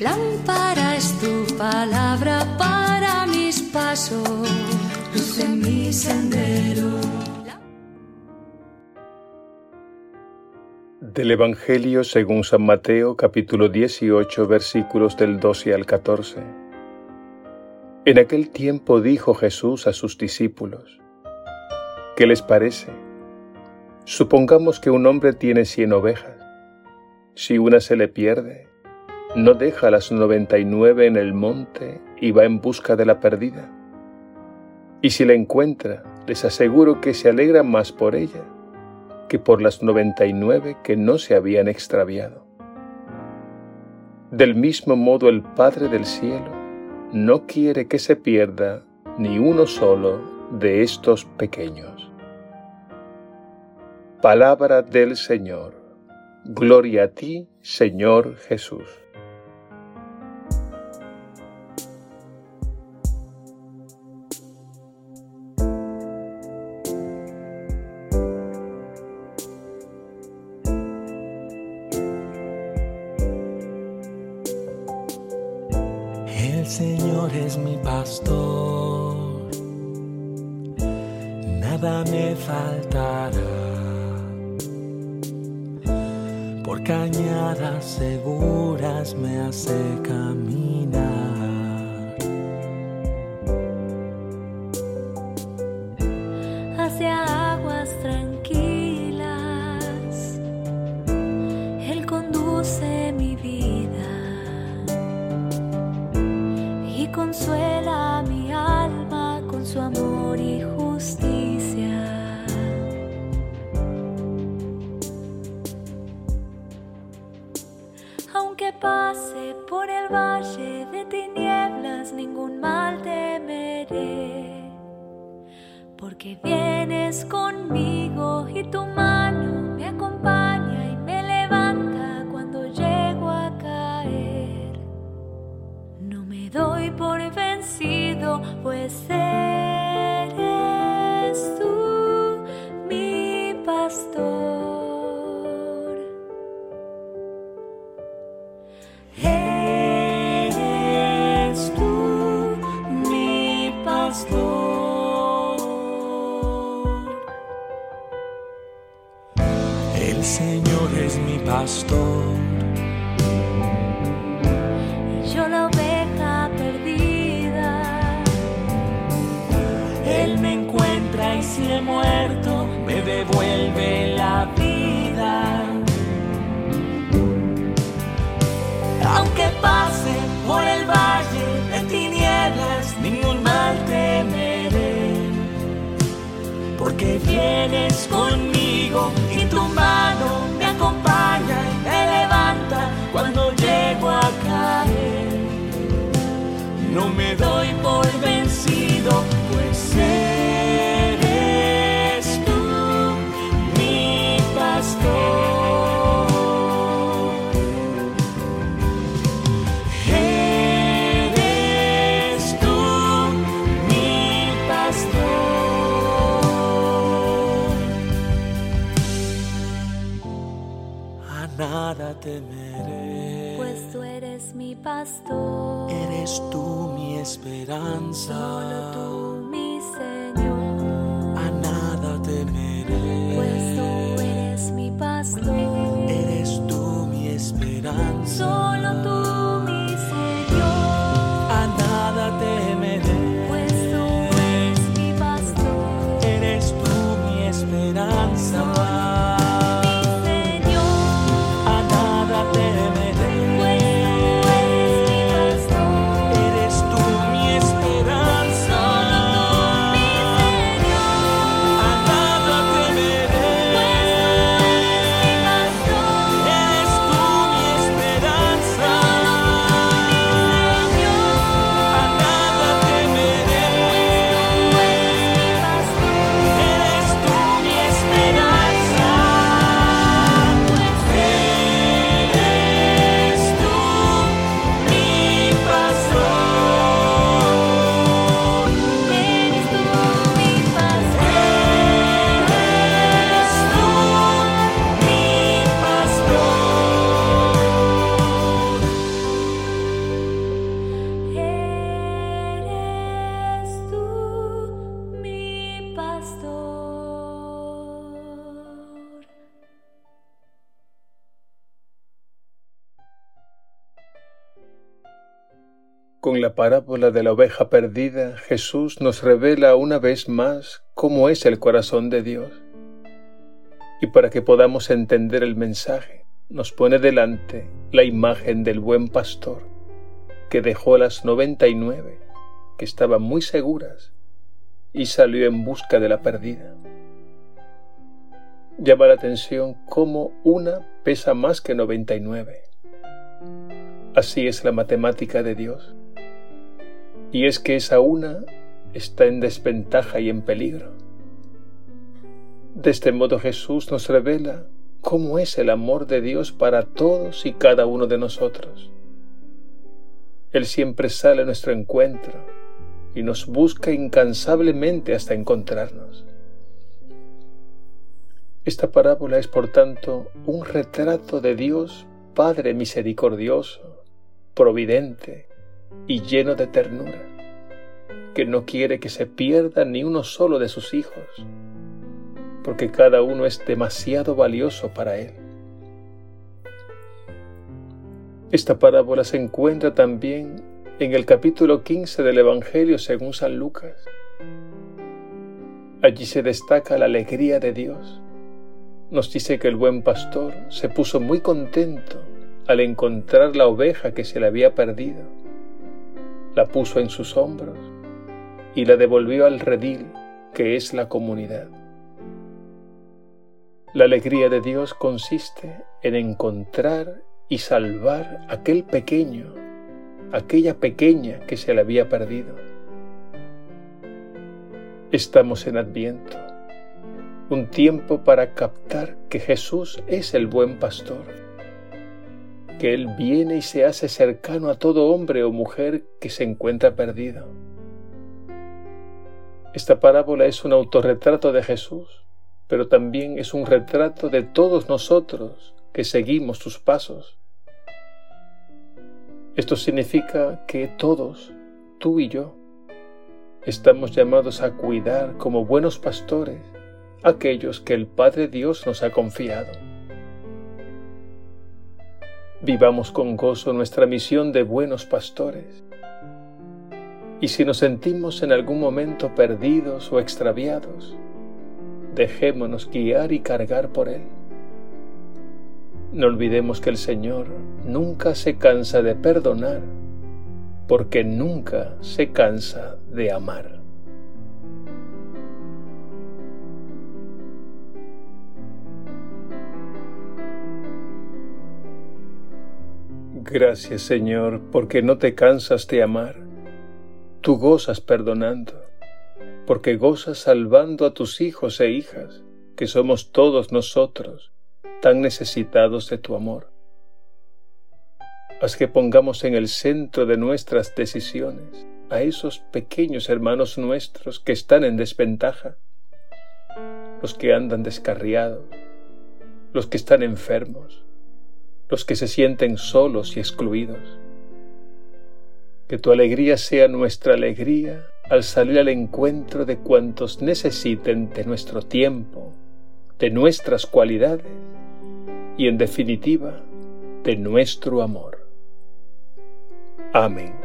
Lámpara es tu palabra para mis pasos, luz en mi sendero. Del Evangelio según San Mateo capítulo 18 versículos del 12 al 14. En aquel tiempo dijo Jesús a sus discípulos, ¿qué les parece? Supongamos que un hombre tiene cien ovejas. Si una se le pierde, no deja las noventa y nueve en el monte y va en busca de la perdida. Y si la encuentra, les aseguro que se alegra más por ella que por las noventa y nueve que no se habían extraviado. Del mismo modo el Padre del cielo no quiere que se pierda ni uno solo de estos pequeños. Palabra del Señor. Gloria a ti, Señor Jesús. Señor es mi pastor, nada me faltará. Por cañadas seguras me hace caminar. Consuela mi alma con su amor y justicia. Aunque pase por el valle de tinieblas, ningún mal temeré porque vienes conmigo y tu mano me acompaña doy por vencido, pues eres tú mi pastor. Eres tú mi pastor. El Señor es mi pastor, devuelve la vida. Aunque pase por el valle de tinieblas, ningún mal temeré, porque vienes conmigo Eres tú mi esperanza. Con la parábola de la oveja perdida, Jesús nos revela una vez más cómo es el corazón de Dios. Y para que podamos entender el mensaje, nos pone delante la imagen del buen pastor, que dejó las noventa y nueve, que estaban muy seguras, y salió en busca de la perdida. Llama la atención cómo una pesa más que noventa y nueve. Así es la matemática de Dios y es que esa una está en desventaja y en peligro. De este modo Jesús nos revela cómo es el amor de Dios para todos y cada uno de nosotros. Él siempre sale a nuestro encuentro y nos busca incansablemente hasta encontrarnos. Esta parábola es por tanto un retrato de Dios Padre misericordioso, providente, y lleno de ternura, que no quiere que se pierda ni uno solo de sus hijos, porque cada uno es demasiado valioso para Él. Esta parábola se encuentra también en el capítulo 15 del Evangelio según San Lucas. Allí se destaca la alegría de Dios. Nos dice que el buen pastor se puso muy contento al encontrar la oveja que se le había perdido la puso en sus hombros y la devolvió al redil que es la comunidad. La alegría de Dios consiste en encontrar y salvar aquel pequeño, aquella pequeña que se le había perdido. Estamos en Adviento, un tiempo para captar que Jesús es el buen pastor que Él viene y se hace cercano a todo hombre o mujer que se encuentra perdido. Esta parábola es un autorretrato de Jesús, pero también es un retrato de todos nosotros que seguimos sus pasos. Esto significa que todos, tú y yo, estamos llamados a cuidar como buenos pastores aquellos que el Padre Dios nos ha confiado. Vivamos con gozo nuestra misión de buenos pastores. Y si nos sentimos en algún momento perdidos o extraviados, dejémonos guiar y cargar por Él. No olvidemos que el Señor nunca se cansa de perdonar, porque nunca se cansa de amar. Gracias Señor, porque no te cansas de amar. Tú gozas perdonando, porque gozas salvando a tus hijos e hijas, que somos todos nosotros tan necesitados de tu amor. Haz que pongamos en el centro de nuestras decisiones a esos pequeños hermanos nuestros que están en desventaja, los que andan descarriados, los que están enfermos, los que se sienten solos y excluidos. Que tu alegría sea nuestra alegría al salir al encuentro de cuantos necesiten de nuestro tiempo, de nuestras cualidades y en definitiva de nuestro amor. Amén.